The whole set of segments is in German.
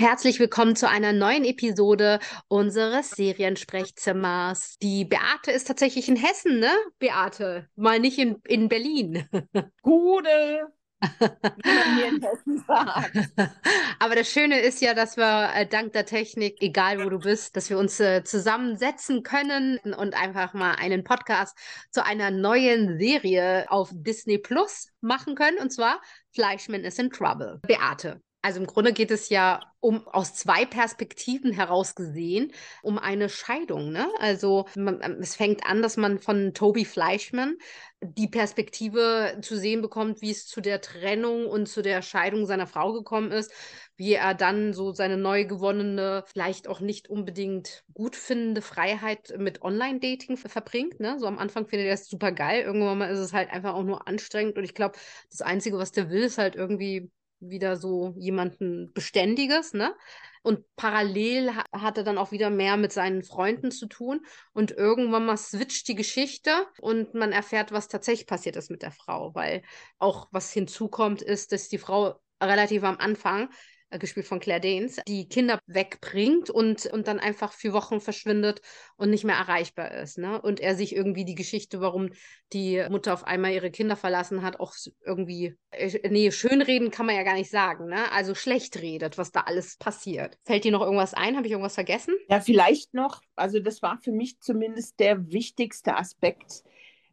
herzlich willkommen zu einer neuen Episode unseres Seriensprechzimmers. Die Beate ist tatsächlich in Hessen, ne? Beate, mal nicht in, in Berlin. Gude! wie man hier in Hessen sagt. Aber das Schöne ist ja, dass wir äh, dank der Technik, egal wo du bist, dass wir uns äh, zusammensetzen können und einfach mal einen Podcast zu einer neuen Serie auf Disney Plus machen können. Und zwar Fleischman is in Trouble. Beate, also im Grunde geht es ja um aus zwei Perspektiven heraus gesehen um eine Scheidung. Ne? Also man, ähm, es fängt an, dass man von Toby Fleischmann die Perspektive zu sehen bekommt, wie es zu der Trennung und zu der Scheidung seiner Frau gekommen ist, wie er dann so seine neu gewonnene, vielleicht auch nicht unbedingt gut findende Freiheit mit Online-Dating verbringt. Ne? So am Anfang findet er das super geil, irgendwann mal ist es halt einfach auch nur anstrengend und ich glaube, das Einzige, was der will, ist halt irgendwie wieder so jemanden Beständiges, ne? Und parallel ha hat er dann auch wieder mehr mit seinen Freunden zu tun. Und irgendwann mal switcht die Geschichte und man erfährt, was tatsächlich passiert ist mit der Frau. Weil auch was hinzukommt, ist, dass die Frau relativ am Anfang äh, gespielt von Claire Danes, die Kinder wegbringt und, und dann einfach für Wochen verschwindet und nicht mehr erreichbar ist. Ne? Und er sich irgendwie die Geschichte, warum die Mutter auf einmal ihre Kinder verlassen hat, auch irgendwie, äh, nee, schönreden kann man ja gar nicht sagen, ne? Also schlecht redet, was da alles passiert. Fällt dir noch irgendwas ein? Habe ich irgendwas vergessen? Ja, vielleicht noch, also das war für mich zumindest der wichtigste Aspekt.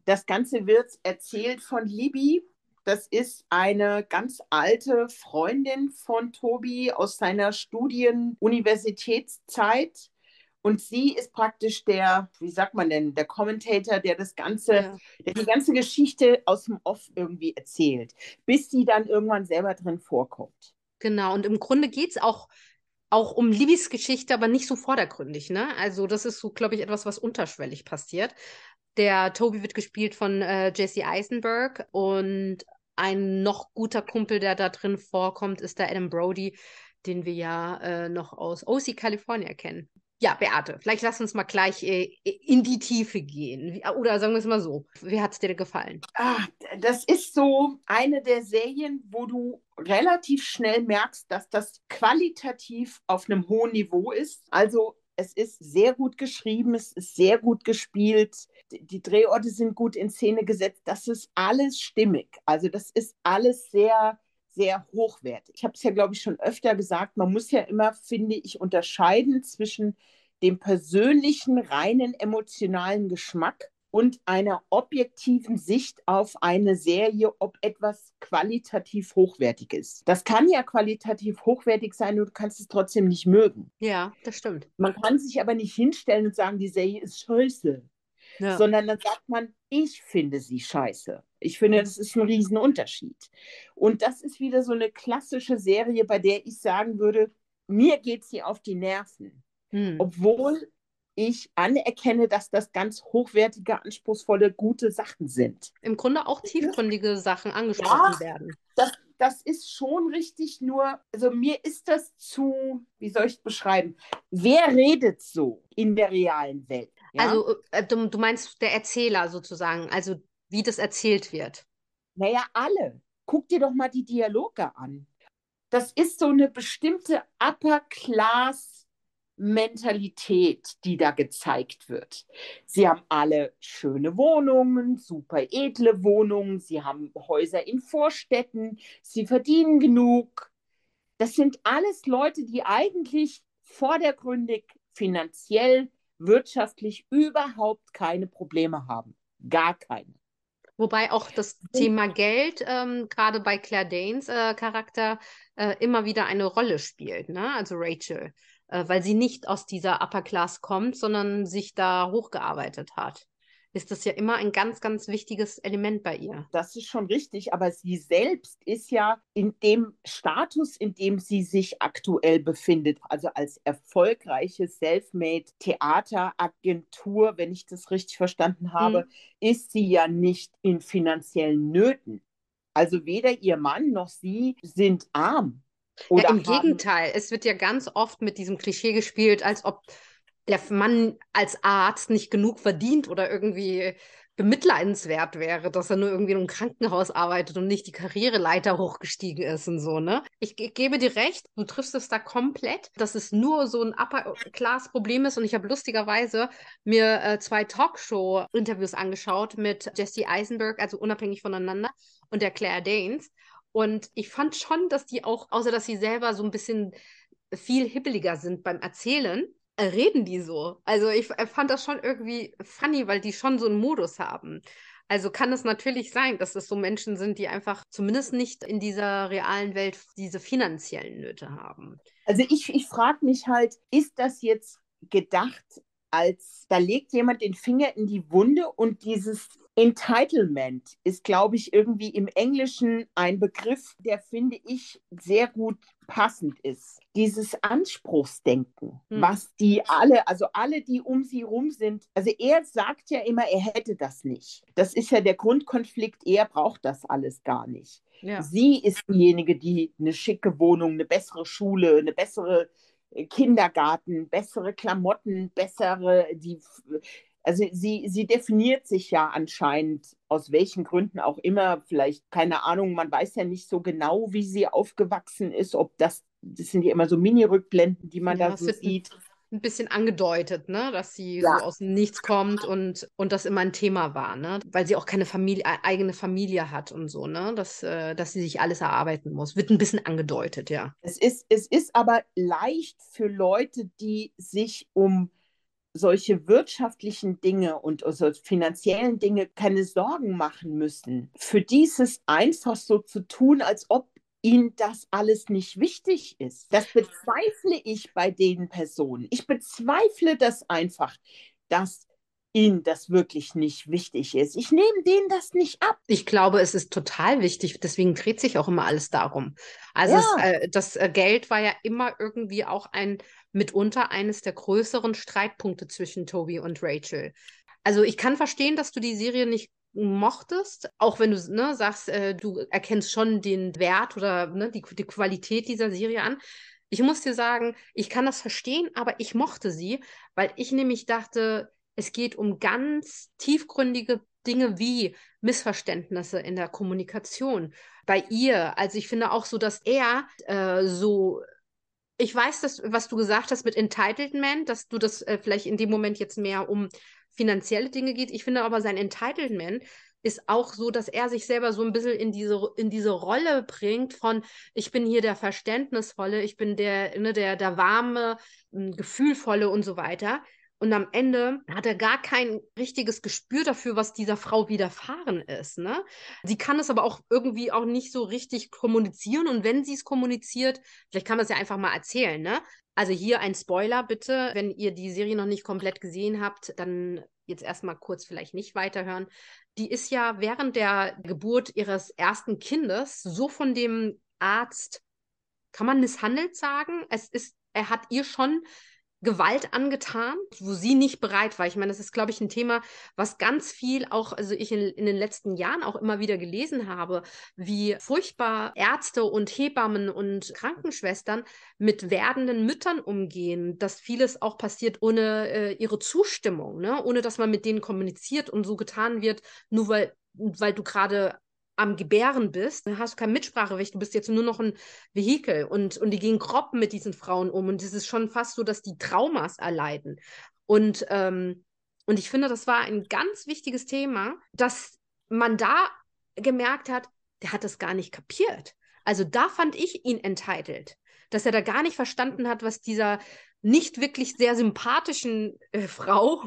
Das Ganze wird erzählt von Libby, das ist eine ganz alte Freundin von Tobi aus seiner Studien-Universitätszeit. Und sie ist praktisch der, wie sagt man denn, der Kommentator, der das Ganze, ja. der die ganze Geschichte aus dem Off irgendwie erzählt, bis sie dann irgendwann selber drin vorkommt. Genau, und im Grunde geht es auch, auch um Libys Geschichte, aber nicht so vordergründig. Ne? Also, das ist so, glaube ich, etwas, was unterschwellig passiert. Der Toby wird gespielt von äh, Jesse Eisenberg und ein noch guter Kumpel, der da drin vorkommt, ist der Adam Brody, den wir ja äh, noch aus OC California kennen. Ja, Beate, vielleicht lass uns mal gleich äh, in die Tiefe gehen. Oder sagen wir es mal so. Wie hat es dir gefallen? Ah, das ist so eine der Serien, wo du relativ schnell merkst, dass das qualitativ auf einem hohen Niveau ist. Also es ist sehr gut geschrieben, es ist sehr gut gespielt, die Drehorte sind gut in Szene gesetzt. Das ist alles stimmig. Also das ist alles sehr, sehr hochwertig. Ich habe es ja, glaube ich, schon öfter gesagt, man muss ja immer, finde ich, unterscheiden zwischen dem persönlichen, reinen emotionalen Geschmack und einer objektiven Sicht auf eine Serie, ob etwas qualitativ hochwertig ist. Das kann ja qualitativ hochwertig sein und du kannst es trotzdem nicht mögen. Ja, das stimmt. Man kann sich aber nicht hinstellen und sagen, die Serie ist scheiße. Ja. Sondern dann sagt man, ich finde sie scheiße. Ich finde, das ist ein Riesenunterschied. Und das ist wieder so eine klassische Serie, bei der ich sagen würde, mir geht sie auf die Nerven. Hm. Obwohl ich anerkenne, dass das ganz hochwertige, anspruchsvolle, gute Sachen sind. Im Grunde auch tiefgründige Sachen angesprochen ja, werden. Das, das ist schon richtig, nur, also mir ist das zu, wie soll ich es beschreiben? Wer redet so in der realen Welt? Ja? Also, äh, du, du meinst der Erzähler sozusagen, also wie das erzählt wird. Naja, alle. Guck dir doch mal die Dialoge an. Das ist so eine bestimmte Upper Class Mentalität, die da gezeigt wird. Sie haben alle schöne Wohnungen, super edle Wohnungen, sie haben Häuser in Vorstädten, sie verdienen genug. Das sind alles Leute, die eigentlich vordergründig finanziell, wirtschaftlich überhaupt keine Probleme haben. Gar keine. Wobei auch das Thema Geld ähm, gerade bei Claire Danes äh, Charakter äh, immer wieder eine Rolle spielt, ne? Also Rachel weil sie nicht aus dieser Upper Class kommt, sondern sich da hochgearbeitet hat. Ist das ja immer ein ganz, ganz wichtiges Element bei ihr. Das ist schon richtig, aber sie selbst ist ja in dem Status, in dem sie sich aktuell befindet, also als erfolgreiche Selfmade Theateragentur, wenn ich das richtig verstanden habe, hm. ist sie ja nicht in finanziellen Nöten. Also weder ihr Mann noch sie sind arm. Oder ja, im haben... Gegenteil, es wird ja ganz oft mit diesem Klischee gespielt, als ob der Mann als Arzt nicht genug verdient oder irgendwie bemitleidenswert wäre, dass er nur irgendwie in einem Krankenhaus arbeitet und nicht die Karriereleiter hochgestiegen ist und so, ne? Ich, ich gebe dir recht, du triffst es da komplett, dass es nur so ein Upper-Class-Problem ist und ich habe lustigerweise mir äh, zwei Talkshow-Interviews angeschaut mit Jesse Eisenberg, also unabhängig voneinander, und der Claire Danes. Und ich fand schon, dass die auch, außer dass sie selber so ein bisschen viel hibbeliger sind beim Erzählen, äh, reden die so. Also ich äh, fand das schon irgendwie funny, weil die schon so einen Modus haben. Also kann es natürlich sein, dass es so Menschen sind, die einfach zumindest nicht in dieser realen Welt diese finanziellen Nöte haben. Also ich, ich frage mich halt, ist das jetzt gedacht als, da legt jemand den Finger in die Wunde und dieses Entitlement ist, glaube ich, irgendwie im Englischen ein Begriff, der, finde ich, sehr gut passend ist. Dieses Anspruchsdenken, hm. was die alle, also alle, die um sie rum sind, also er sagt ja immer, er hätte das nicht. Das ist ja der Grundkonflikt, er braucht das alles gar nicht. Ja. Sie ist diejenige, die eine schicke Wohnung, eine bessere Schule, eine bessere Kindergarten, bessere Klamotten, bessere, die, also sie, sie definiert sich ja anscheinend aus welchen Gründen auch immer, vielleicht keine Ahnung, man weiß ja nicht so genau, wie sie aufgewachsen ist, ob das, das sind ja immer so Mini-Rückblenden, die man ja, da so sieht. Ein bisschen angedeutet, ne, dass sie ja. so aus dem Nichts kommt und, und das immer ein Thema war, ne, weil sie auch keine Familie, eigene Familie hat und so, ne, dass, äh, dass sie sich alles erarbeiten muss. Wird ein bisschen angedeutet, ja. Es ist, es ist aber leicht für Leute, die sich um solche wirtschaftlichen Dinge und also finanziellen Dinge keine Sorgen machen müssen. Für dieses einfach so zu tun, als ob ihnen das alles nicht wichtig ist. Das bezweifle ich bei den Personen. Ich bezweifle das einfach, dass ihnen das wirklich nicht wichtig ist. Ich nehme denen das nicht ab. Ich glaube, es ist total wichtig. Deswegen dreht sich auch immer alles darum. Also ja. es, äh, das äh, Geld war ja immer irgendwie auch ein mitunter eines der größeren Streitpunkte zwischen Toby und Rachel. Also ich kann verstehen, dass du die Serie nicht mochtest, auch wenn du ne, sagst, äh, du erkennst schon den Wert oder ne, die, die Qualität dieser Serie an. Ich muss dir sagen, ich kann das verstehen, aber ich mochte sie, weil ich nämlich dachte, es geht um ganz tiefgründige Dinge wie Missverständnisse in der Kommunikation bei ihr. Also ich finde auch so, dass er äh, so ich weiß, dass, was du gesagt hast mit Entitlement, dass du das äh, vielleicht in dem Moment jetzt mehr um finanzielle Dinge geht. Ich finde aber sein Entitlement ist auch so, dass er sich selber so ein bisschen in diese, in diese Rolle bringt von, ich bin hier der Verständnisvolle, ich bin der, ne, der, der warme, gefühlvolle und so weiter. Und am Ende hat er gar kein richtiges Gespür dafür, was dieser Frau widerfahren ist. Ne? Sie kann es aber auch irgendwie auch nicht so richtig kommunizieren. Und wenn sie es kommuniziert, vielleicht kann man es ja einfach mal erzählen. Ne? Also hier ein Spoiler bitte. Wenn ihr die Serie noch nicht komplett gesehen habt, dann jetzt erstmal kurz vielleicht nicht weiterhören. Die ist ja während der Geburt ihres ersten Kindes so von dem Arzt, kann man misshandelt sagen? Es ist, er hat ihr schon Gewalt angetan, wo sie nicht bereit war. Ich meine, das ist, glaube ich, ein Thema, was ganz viel auch, also ich in, in, den letzten Jahren auch immer wieder gelesen habe, wie furchtbar Ärzte und Hebammen und Krankenschwestern mit werdenden Müttern umgehen, dass vieles auch passiert ohne äh, ihre Zustimmung, ne? ohne dass man mit denen kommuniziert und so getan wird, nur weil weil du gerade am Gebären bist, dann hast du kein Mitspracherecht, du bist jetzt nur noch ein Vehikel und, und die gehen grob mit diesen Frauen um und es ist schon fast so, dass die Traumas erleiden. Und, ähm, und ich finde, das war ein ganz wichtiges Thema, dass man da gemerkt hat, der hat das gar nicht kapiert. Also da fand ich ihn entitled, dass er da gar nicht verstanden hat, was dieser nicht wirklich sehr sympathischen äh, Frau.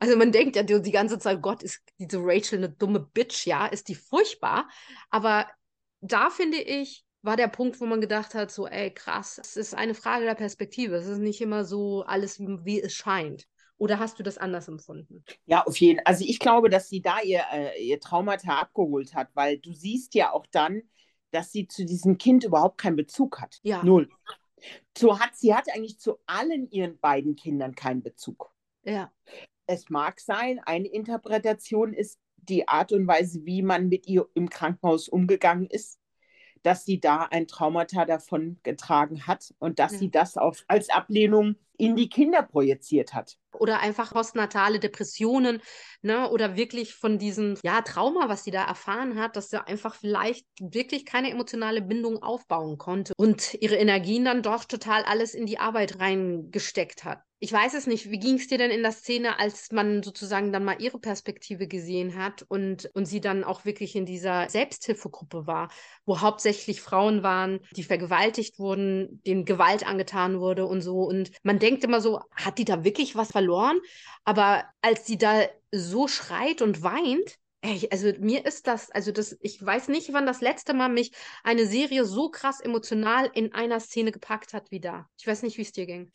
Also man denkt ja die, die, ganze Zeit, Gott, ist diese Rachel eine dumme Bitch, ja, ist die furchtbar. Aber da finde ich, war der Punkt, wo man gedacht hat, so, ey, krass, es ist eine Frage der Perspektive. Es ist nicht immer so alles, wie, wie es scheint. Oder hast du das anders empfunden? Ja, auf jeden Fall. Also ich glaube, dass sie da ihr, äh, ihr Traumata abgeholt hat, weil du siehst ja auch dann, dass sie zu diesem Kind überhaupt keinen Bezug hat. Ja. Null. So hat, sie hat eigentlich zu allen ihren beiden Kindern keinen Bezug. Ja. Es mag sein, eine Interpretation ist die Art und Weise, wie man mit ihr im Krankenhaus umgegangen ist, dass sie da ein Traumata davon getragen hat und dass ja. sie das auch als Ablehnung in die Kinder projiziert hat. Oder einfach postnatale Depressionen, ne? Oder wirklich von diesem ja, Trauma, was sie da erfahren hat, dass sie einfach vielleicht wirklich keine emotionale Bindung aufbauen konnte und ihre Energien dann doch total alles in die Arbeit reingesteckt hat ich weiß es nicht, wie ging es dir denn in der Szene, als man sozusagen dann mal ihre Perspektive gesehen hat und, und sie dann auch wirklich in dieser Selbsthilfegruppe war, wo hauptsächlich Frauen waren, die vergewaltigt wurden, denen Gewalt angetan wurde und so. Und man denkt immer so, hat die da wirklich was verloren? Aber als sie da so schreit und weint, Ey, also mir ist das, also das, ich weiß nicht, wann das letzte Mal mich eine Serie so krass emotional in einer Szene gepackt hat wie da. Ich weiß nicht, wie es dir ging.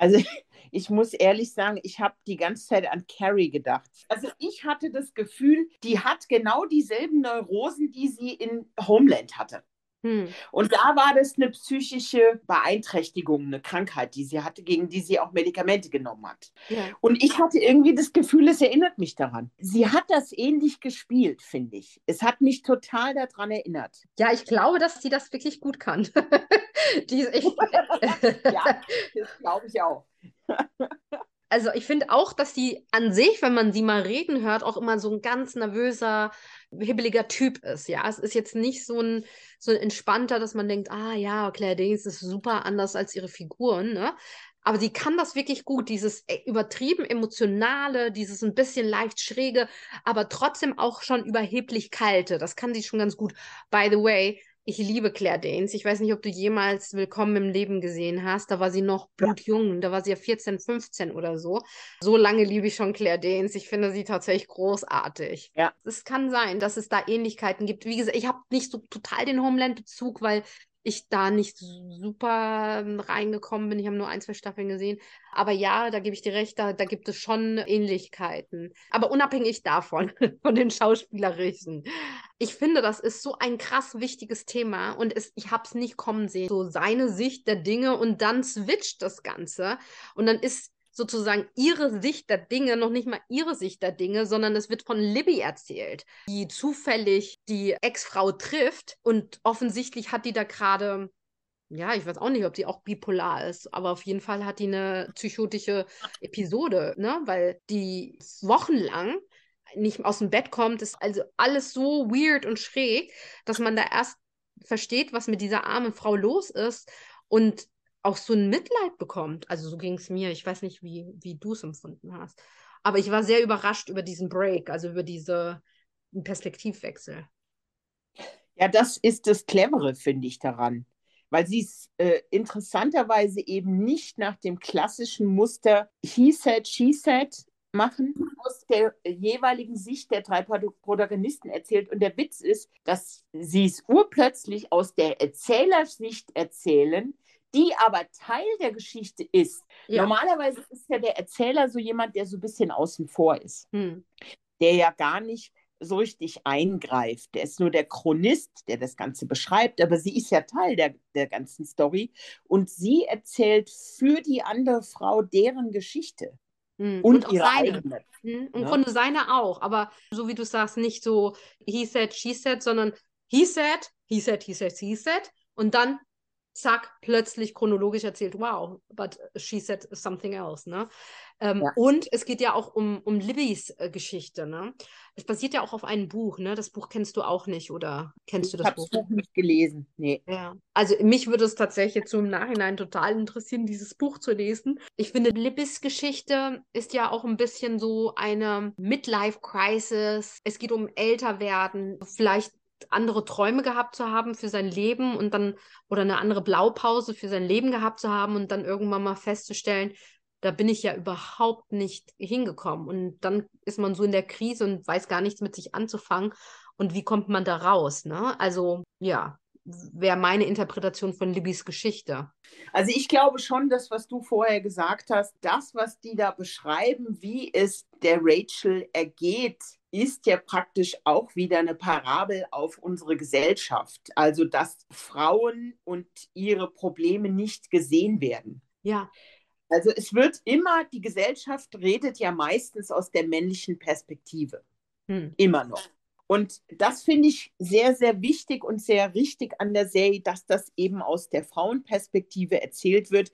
Also ich muss ehrlich sagen, ich habe die ganze Zeit an Carrie gedacht. Also ich hatte das Gefühl, die hat genau dieselben Neurosen, die sie in Homeland hatte. Hm. Und da war das eine psychische Beeinträchtigung, eine Krankheit, die sie hatte, gegen die sie auch Medikamente genommen hat. Ja. Und ich hatte irgendwie das Gefühl, es erinnert mich daran. Sie hat das ähnlich gespielt, finde ich. Es hat mich total daran erinnert. Ja, ich glaube, dass sie das wirklich gut kann. die, ich, ja, das glaube ich auch. also ich finde auch, dass sie an sich, wenn man sie mal reden hört, auch immer so ein ganz nervöser, hibbeliger Typ ist. Ja, es ist jetzt nicht so ein, so ein entspannter, dass man denkt, ah ja, Claire Danes ist super anders als ihre Figuren, ne? Aber sie kann das wirklich gut, dieses äh, übertrieben emotionale, dieses ein bisschen leicht schräge, aber trotzdem auch schon überheblich kalte. Das kann sie schon ganz gut. By the way, ich liebe Claire Danes. Ich weiß nicht, ob du jemals Willkommen im Leben gesehen hast. Da war sie noch blutjung. Da war sie ja 14, 15 oder so. So lange liebe ich schon Claire Danes. Ich finde sie tatsächlich großartig. Ja. Es kann sein, dass es da Ähnlichkeiten gibt. Wie gesagt, ich habe nicht so total den Homeland-Bezug, weil ich da nicht super ähm, reingekommen bin. Ich habe nur ein, zwei Staffeln gesehen. Aber ja, da gebe ich dir recht, da, da gibt es schon Ähnlichkeiten. Aber unabhängig davon, von den Schauspielerischen. Ich finde, das ist so ein krass wichtiges Thema und es, ich habe es nicht kommen sehen. So seine Sicht der Dinge und dann switcht das Ganze. Und dann ist sozusagen ihre Sicht der Dinge, noch nicht mal ihre Sicht der Dinge, sondern es wird von Libby erzählt, die zufällig die Ex-Frau trifft. Und offensichtlich hat die da gerade ja, ich weiß auch nicht, ob die auch bipolar ist, aber auf jeden Fall hat die eine psychotische Episode, ne? Weil die wochenlang nicht aus dem Bett kommt, ist also alles so weird und schräg, dass man da erst versteht, was mit dieser armen Frau los ist. Und auch so ein Mitleid bekommt. Also so ging es mir. Ich weiß nicht, wie, wie du es empfunden hast. Aber ich war sehr überrascht über diesen Break, also über diese Perspektivwechsel. Ja, das ist das Clevere, finde ich, daran. Weil sie es äh, interessanterweise eben nicht nach dem klassischen Muster He said, she said machen, aus der jeweiligen Sicht der drei Protagonisten erzählt. Und der Witz ist, dass sie es urplötzlich aus der Erzählersicht erzählen, die aber Teil der Geschichte ist. Ja. Normalerweise ist ja der Erzähler so jemand, der so ein bisschen außen vor ist, hm. der ja gar nicht so richtig eingreift. Der ist nur der Chronist, der das Ganze beschreibt, aber sie ist ja Teil der, der ganzen Story und sie erzählt für die andere Frau deren Geschichte. Hm. Und, und ihre seine. eigene. Hm. Im ja. Grunde seine auch, aber so wie du sagst, nicht so he said, she said, sondern he said, he said, he said, he said und dann zack, plötzlich chronologisch erzählt, wow, but she said something else, ne? Ähm, ja. Und es geht ja auch um, um Libbys äh, Geschichte, ne? Es basiert ja auch auf einem Buch, ne? Das Buch kennst du auch nicht, oder kennst ich du das Buch? Ich habe das Buch nicht gelesen, nee. Ja. Also mich würde es tatsächlich im Nachhinein total interessieren, dieses Buch zu lesen. Ich finde, Libbys Geschichte ist ja auch ein bisschen so eine Midlife-Crisis. Es geht um Älterwerden, vielleicht andere Träume gehabt zu haben für sein Leben und dann oder eine andere Blaupause für sein Leben gehabt zu haben und dann irgendwann mal festzustellen, da bin ich ja überhaupt nicht hingekommen. Und dann ist man so in der Krise und weiß gar nichts mit sich anzufangen. Und wie kommt man da raus? Ne? Also ja, wäre meine Interpretation von Libbys Geschichte. Also ich glaube schon, das, was du vorher gesagt hast, das, was die da beschreiben, wie es der Rachel ergeht, ist ja praktisch auch wieder eine Parabel auf unsere Gesellschaft. Also, dass Frauen und ihre Probleme nicht gesehen werden. Ja. Also es wird immer, die Gesellschaft redet ja meistens aus der männlichen Perspektive. Hm. Immer noch. Und das finde ich sehr, sehr wichtig und sehr richtig an der Serie, dass das eben aus der Frauenperspektive erzählt wird,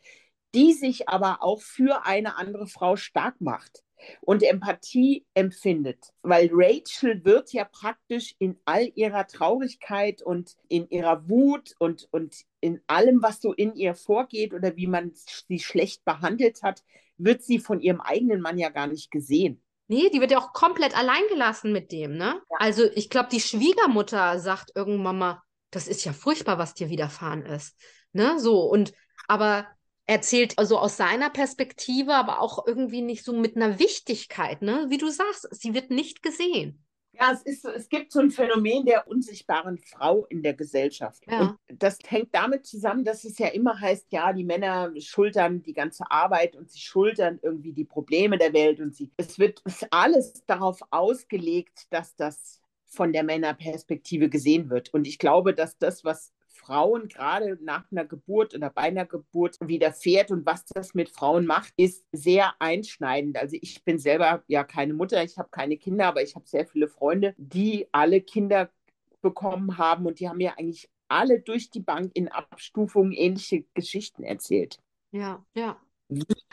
die sich aber auch für eine andere Frau stark macht und Empathie empfindet. Weil Rachel wird ja praktisch in all ihrer Traurigkeit und in ihrer Wut und, und in allem, was so in ihr vorgeht oder wie man sie schlecht behandelt hat, wird sie von ihrem eigenen Mann ja gar nicht gesehen. Nee, die wird ja auch komplett alleingelassen mit dem, ne? Ja. Also ich glaube, die Schwiegermutter sagt irgendwann mal, das ist ja furchtbar, was dir widerfahren ist. Ne? So, und aber erzählt also aus seiner Perspektive, aber auch irgendwie nicht so mit einer Wichtigkeit, ne? Wie du sagst, sie wird nicht gesehen. Ja, es, ist, es gibt so ein Phänomen der unsichtbaren Frau in der Gesellschaft. Ja. Und das hängt damit zusammen, dass es ja immer heißt, ja, die Männer schultern die ganze Arbeit und sie schultern irgendwie die Probleme der Welt und sie, es wird alles darauf ausgelegt, dass das von der Männerperspektive gesehen wird. Und ich glaube, dass das, was Frauen gerade nach einer Geburt oder bei einer Geburt widerfährt und was das mit Frauen macht, ist sehr einschneidend. Also ich bin selber ja keine Mutter, ich habe keine Kinder, aber ich habe sehr viele Freunde, die alle Kinder bekommen haben und die haben mir eigentlich alle durch die Bank in Abstufungen ähnliche Geschichten erzählt. Ja, ja.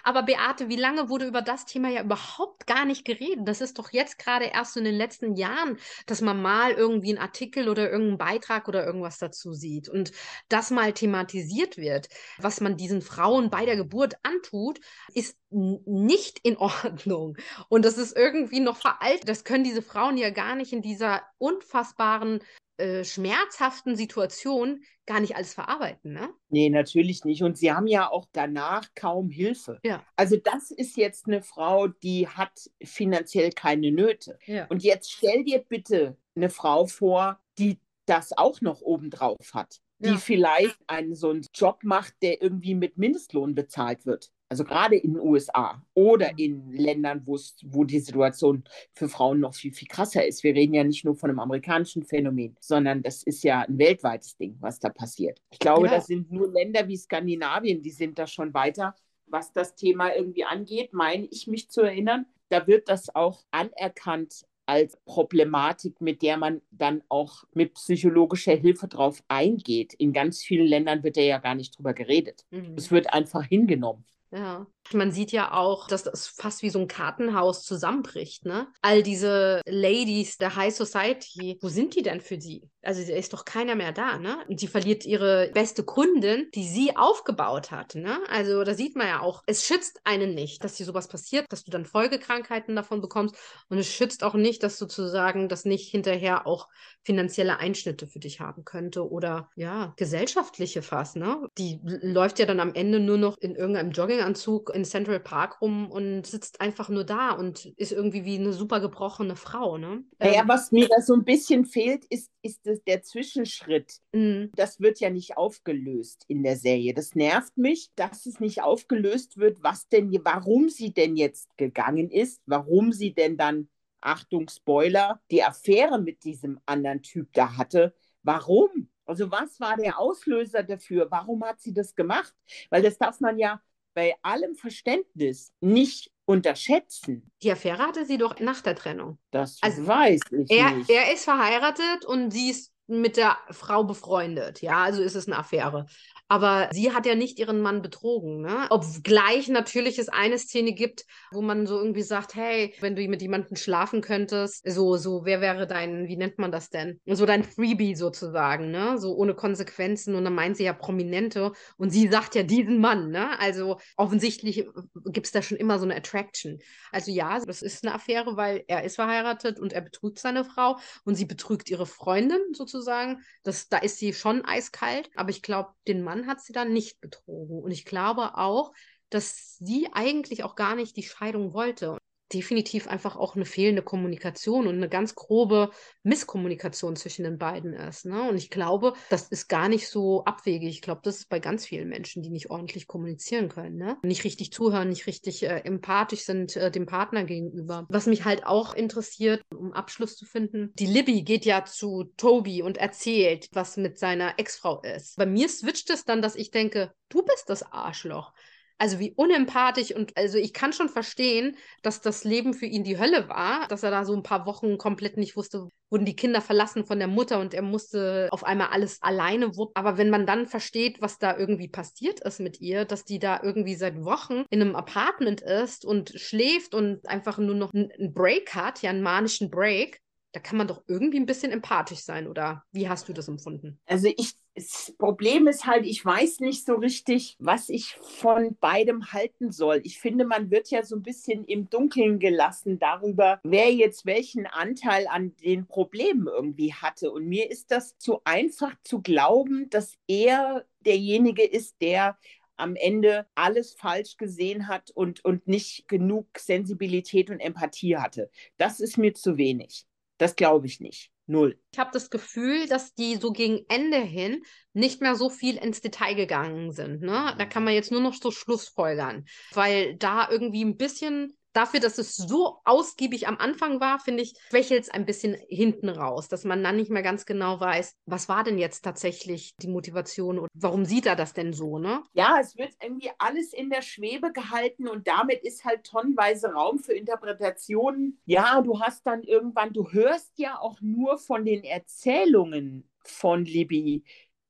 Aber Beate, wie lange wurde über das Thema ja überhaupt gar nicht geredet? Das ist doch jetzt gerade erst in den letzten Jahren, dass man mal irgendwie einen Artikel oder irgendeinen Beitrag oder irgendwas dazu sieht und das mal thematisiert wird. Was man diesen Frauen bei der Geburt antut, ist nicht in Ordnung. Und das ist irgendwie noch veraltet. Das können diese Frauen ja gar nicht in dieser unfassbaren äh, schmerzhaften Situation gar nicht alles verarbeiten, ne? Nee, natürlich nicht. Und sie haben ja auch danach kaum Hilfe. Ja. Also das ist jetzt eine Frau, die hat finanziell keine Nöte. Ja. Und jetzt stell dir bitte eine Frau vor, die das auch noch obendrauf hat, die ja. vielleicht einen so einen Job macht, der irgendwie mit Mindestlohn bezahlt wird. Also gerade in den USA oder in Ländern, wo die Situation für Frauen noch viel, viel krasser ist. Wir reden ja nicht nur von einem amerikanischen Phänomen, sondern das ist ja ein weltweites Ding, was da passiert. Ich glaube, ja. das sind nur Länder wie Skandinavien, die sind da schon weiter, was das Thema irgendwie angeht, meine ich mich zu erinnern. Da wird das auch anerkannt als Problematik, mit der man dann auch mit psychologischer Hilfe drauf eingeht. In ganz vielen Ländern wird da ja gar nicht drüber geredet. Mhm. Es wird einfach hingenommen. Ja. Man sieht ja auch, dass das fast wie so ein Kartenhaus zusammenbricht, ne? All diese Ladies der High Society, wo sind die denn für sie? Also da ist doch keiner mehr da, ne? Und sie verliert ihre beste Kundin, die sie aufgebaut hat, ne? Also da sieht man ja auch, es schützt einen nicht, dass dir sowas passiert, dass du dann Folgekrankheiten davon bekommst und es schützt auch nicht, dass sozusagen das nicht hinterher auch finanzielle Einschnitte für dich haben könnte oder ja, gesellschaftliche fast, ne? Die läuft ja dann am Ende nur noch in irgendeinem Jogginganzug in Central Park rum und sitzt einfach nur da und ist irgendwie wie eine super gebrochene Frau, ne? Naja, ähm, was mir da so ein bisschen fehlt, ist, ist das, der Zwischenschritt. Mhm. Das wird ja nicht aufgelöst in der Serie. Das nervt mich, dass es nicht aufgelöst wird, was denn, warum sie denn jetzt gegangen ist, warum sie denn dann Achtung, Spoiler, die Affäre mit diesem anderen Typ da hatte. Warum? Also was war der Auslöser dafür? Warum hat sie das gemacht? Weil das darf man ja bei allem Verständnis nicht unterschätzen. Die Affäre hatte sie doch nach der Trennung. Das also weiß ich er, nicht. Er ist verheiratet und sie ist mit der Frau befreundet. Ja, also ist es eine Affäre. Aber sie hat ja nicht ihren Mann betrogen, ne? Obgleich natürlich es eine Szene gibt, wo man so irgendwie sagt, hey, wenn du mit jemandem schlafen könntest, so, so, wer wäre dein, wie nennt man das denn? So dein Freebie sozusagen, ne? So ohne Konsequenzen. Und dann meint sie ja Prominente und sie sagt ja diesen Mann, ne? Also offensichtlich gibt es da schon immer so eine Attraction. Also ja, das ist eine Affäre, weil er ist verheiratet und er betrügt seine Frau und sie betrügt ihre Freundin sozusagen. Das, da ist sie schon eiskalt, aber ich glaube, den Mann Hat sie dann nicht betrogen. Und ich glaube auch, dass sie eigentlich auch gar nicht die Scheidung wollte. Definitiv einfach auch eine fehlende Kommunikation und eine ganz grobe Misskommunikation zwischen den beiden ist. Ne? Und ich glaube, das ist gar nicht so abwegig. Ich glaube, das ist bei ganz vielen Menschen, die nicht ordentlich kommunizieren können. Ne? Nicht richtig zuhören, nicht richtig äh, empathisch sind äh, dem Partner gegenüber. Was mich halt auch interessiert, um Abschluss zu finden, die Libby geht ja zu Toby und erzählt, was mit seiner Ex-Frau ist. Bei mir switcht es dann, dass ich denke, du bist das Arschloch. Also wie unempathisch und also ich kann schon verstehen, dass das Leben für ihn die Hölle war, dass er da so ein paar Wochen komplett nicht wusste, wurden die Kinder verlassen von der Mutter und er musste auf einmal alles alleine wuppen. Aber wenn man dann versteht, was da irgendwie passiert ist mit ihr, dass die da irgendwie seit Wochen in einem Apartment ist und schläft und einfach nur noch einen Break hat, ja, einen manischen Break, da kann man doch irgendwie ein bisschen empathisch sein, oder wie hast du das empfunden? Also ich, das Problem ist halt, ich weiß nicht so richtig, was ich von beidem halten soll. Ich finde, man wird ja so ein bisschen im Dunkeln gelassen darüber, wer jetzt welchen Anteil an den Problemen irgendwie hatte. Und mir ist das zu einfach zu glauben, dass er derjenige ist, der am Ende alles falsch gesehen hat und, und nicht genug Sensibilität und Empathie hatte. Das ist mir zu wenig. Das glaube ich nicht. Null. Ich habe das Gefühl, dass die so gegen Ende hin nicht mehr so viel ins Detail gegangen sind. Ne? Da kann man jetzt nur noch so Schlussfolgern, weil da irgendwie ein bisschen dafür, dass es so ausgiebig am Anfang war, finde ich, schwächelt es ein bisschen hinten raus, dass man dann nicht mehr ganz genau weiß, was war denn jetzt tatsächlich die Motivation und warum sieht er das denn so, ne? Ja, es wird irgendwie alles in der Schwebe gehalten und damit ist halt tonnenweise Raum für Interpretationen. Ja, du hast dann irgendwann, du hörst ja auch nur von den Erzählungen von Libby,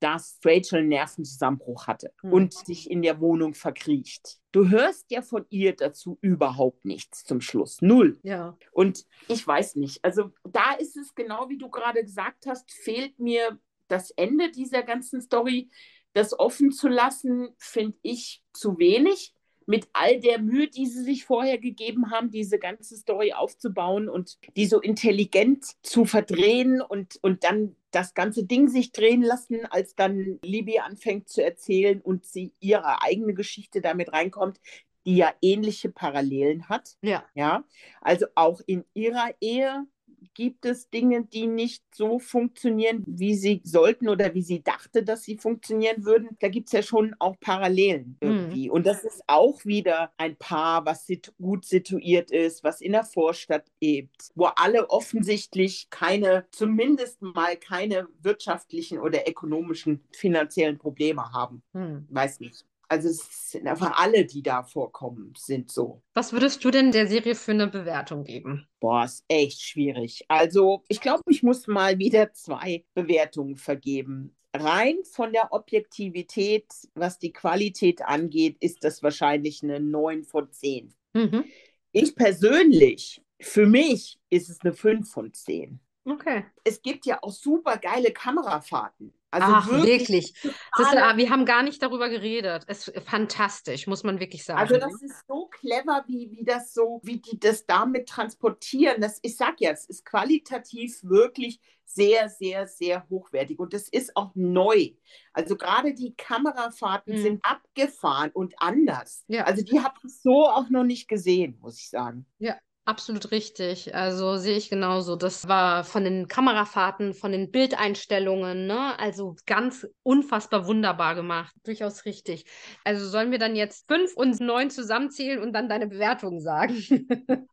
dass Rachel einen Nervenzusammenbruch hatte mhm. und sich in der Wohnung verkriecht. Du hörst ja von ihr dazu überhaupt nichts zum Schluss. Null. Ja. Und ich weiß nicht. Also da ist es genau wie du gerade gesagt hast, fehlt mir das Ende dieser ganzen Story. Das offen zu lassen, finde ich zu wenig mit all der Mühe, die sie sich vorher gegeben haben, diese ganze Story aufzubauen und die so intelligent zu verdrehen und, und dann das ganze Ding sich drehen lassen, als dann Libby anfängt zu erzählen und sie ihre eigene Geschichte damit reinkommt, die ja ähnliche Parallelen hat. Ja. Ja. Also auch in ihrer Ehe gibt es Dinge, die nicht so funktionieren, wie sie sollten oder wie sie dachte, dass sie funktionieren würden. Da gibt es ja schon auch Parallelen hm. irgendwie. Mhm. Und das ist auch wieder ein Paar, was sit gut situiert ist, was in der Vorstadt lebt, wo alle offensichtlich keine, zumindest mal keine wirtschaftlichen oder ökonomischen, finanziellen Probleme haben. Mhm. Weiß nicht. Also es sind einfach alle, die da vorkommen, sind so. Was würdest du denn der Serie für eine Bewertung geben? Boah, ist echt schwierig. Also ich glaube, ich muss mal wieder zwei Bewertungen vergeben. Rein von der Objektivität, was die Qualität angeht, ist das wahrscheinlich eine 9 von 10. Mhm. Ich persönlich, für mich ist es eine 5 von 10. Okay. Es gibt ja auch super geile Kamerafahrten. Also Ach, wirklich. wirklich. Ist, wir haben gar nicht darüber geredet. Es ist fantastisch, muss man wirklich sagen. Also das ist so clever, wie, wie das so, wie die das damit transportieren. Das, ich sag ja, es ist qualitativ wirklich sehr, sehr, sehr hochwertig. Und es ist auch neu. Also gerade die Kamerafahrten mhm. sind abgefahren und anders. Ja. Also die habe ich so auch noch nicht gesehen, muss ich sagen. Ja, Absolut richtig. Also sehe ich genauso. Das war von den Kamerafahrten, von den Bildeinstellungen, ne? Also ganz unfassbar wunderbar gemacht. Durchaus richtig. Also sollen wir dann jetzt fünf und neun zusammenzählen und dann deine Bewertung sagen?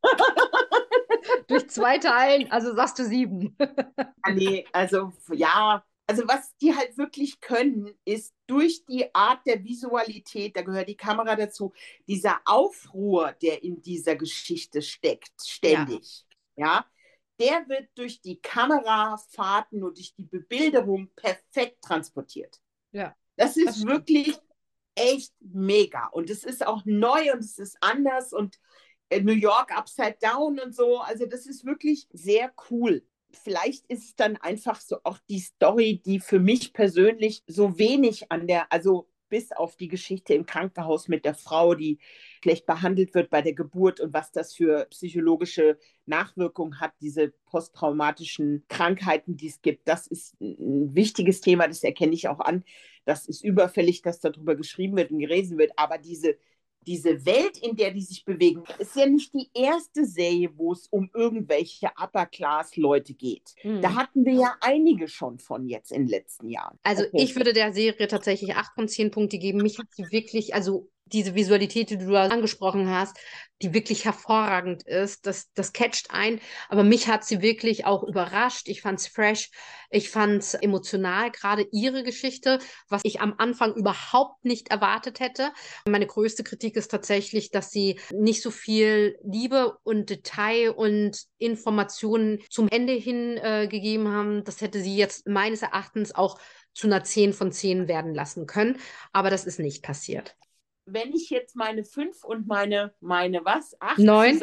Durch zwei Teilen, also sagst du sieben. Ah, nee, also ja, also was die halt wirklich können, ist durch die Art der Visualität, da gehört die Kamera dazu, dieser Aufruhr, der in dieser Geschichte steckt, ständig, ja, ja? Der wird durch die Kamerafahrten und durch die Bebilderung perfekt transportiert. Ja. Das ist das wirklich echt mega. Und es ist auch neu und es ist anders und äh, New York Upside Down und so, also das ist wirklich sehr cool vielleicht ist es dann einfach so auch die Story, die für mich persönlich so wenig an der, also bis auf die Geschichte im Krankenhaus mit der Frau, die schlecht behandelt wird bei der Geburt und was das für psychologische Nachwirkungen hat, diese posttraumatischen Krankheiten, die es gibt. Das ist ein wichtiges Thema, das erkenne ich auch an. Das ist überfällig, dass darüber geschrieben wird und gelesen wird. Aber diese diese Welt, in der die sich bewegen, ist ja nicht die erste Serie, wo es um irgendwelche Upper-Class-Leute geht. Hm. Da hatten wir ja einige schon von jetzt in den letzten Jahren. Also okay. ich würde der Serie tatsächlich acht von zehn Punkte geben. Mich hat sie wirklich, also diese Visualität, die du angesprochen hast, die wirklich hervorragend ist. Das, das catcht ein. Aber mich hat sie wirklich auch überrascht. Ich fand es fresh. Ich fand es emotional, gerade ihre Geschichte, was ich am Anfang überhaupt nicht erwartet hätte. Meine größte Kritik ist tatsächlich, dass sie nicht so viel Liebe und Detail und Informationen zum Ende hin äh, gegeben haben. Das hätte sie jetzt meines Erachtens auch zu einer 10 von 10 werden lassen können. Aber das ist nicht passiert wenn ich jetzt meine fünf und meine, meine was, acht neun.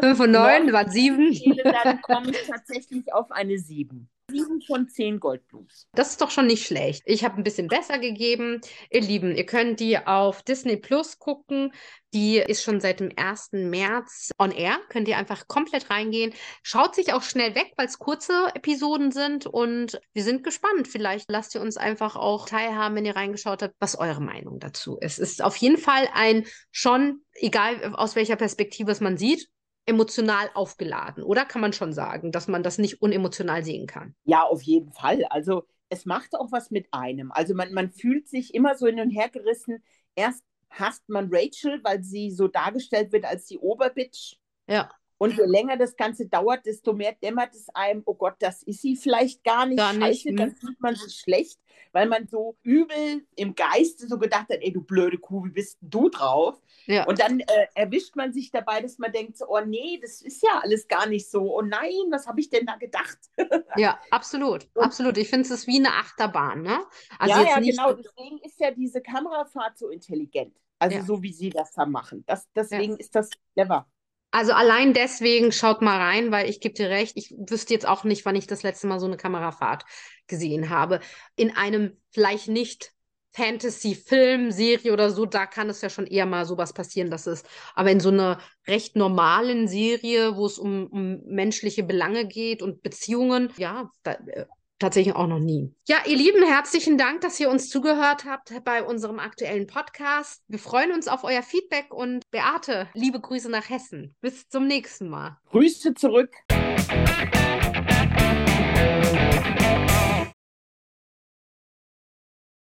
Fünf und neun, waren sieben. Dann komme ich tatsächlich auf eine sieben. Sieben von zehn Goldblums. Das ist doch schon nicht schlecht. Ich habe ein bisschen besser gegeben. Ihr Lieben, ihr könnt die auf Disney Plus gucken. Die ist schon seit dem 1. März on air. Könnt ihr einfach komplett reingehen. Schaut sich auch schnell weg, weil es kurze Episoden sind. Und wir sind gespannt. Vielleicht lasst ihr uns einfach auch teilhaben, wenn ihr reingeschaut habt, was eure Meinung dazu ist. Es ist auf jeden Fall ein schon, egal aus welcher Perspektive es man sieht, emotional aufgeladen, oder kann man schon sagen, dass man das nicht unemotional sehen kann? Ja, auf jeden Fall. Also es macht auch was mit einem. Also man, man fühlt sich immer so hin und her gerissen. Erst hasst man Rachel, weil sie so dargestellt wird als die Oberbitch. Ja. Und je länger das Ganze dauert, desto mehr dämmert es einem, oh Gott, das ist sie vielleicht gar nicht. Gar nicht. Scheiße, dann hm. fühlt man sich schlecht, weil man so übel im Geiste so gedacht hat, ey, du blöde Kuh, wie bist du drauf? Ja. Und dann äh, erwischt man sich dabei, dass man denkt, so, oh nee, das ist ja alles gar nicht so. Oh nein, was habe ich denn da gedacht? ja, absolut, Und, absolut. Ich finde es ist wie eine Achterbahn, ne? Also ja, ja, genau. Deswegen ist ja diese Kamerafahrt so intelligent. Also ja. so wie sie das da machen. Das, deswegen ja. ist das clever. Also allein deswegen schaut mal rein, weil ich gebe dir recht, ich wüsste jetzt auch nicht, wann ich das letzte Mal so eine Kamerafahrt gesehen habe. In einem vielleicht nicht Fantasy-Film, Serie oder so, da kann es ja schon eher mal sowas passieren, dass es, aber in so einer recht normalen Serie, wo es um, um menschliche Belange geht und Beziehungen, ja, da, äh, tatsächlich auch noch nie. Ja, ihr Lieben, herzlichen Dank, dass ihr uns zugehört habt bei unserem aktuellen Podcast. Wir freuen uns auf euer Feedback und Beate, liebe Grüße nach Hessen. Bis zum nächsten Mal. Grüße zurück.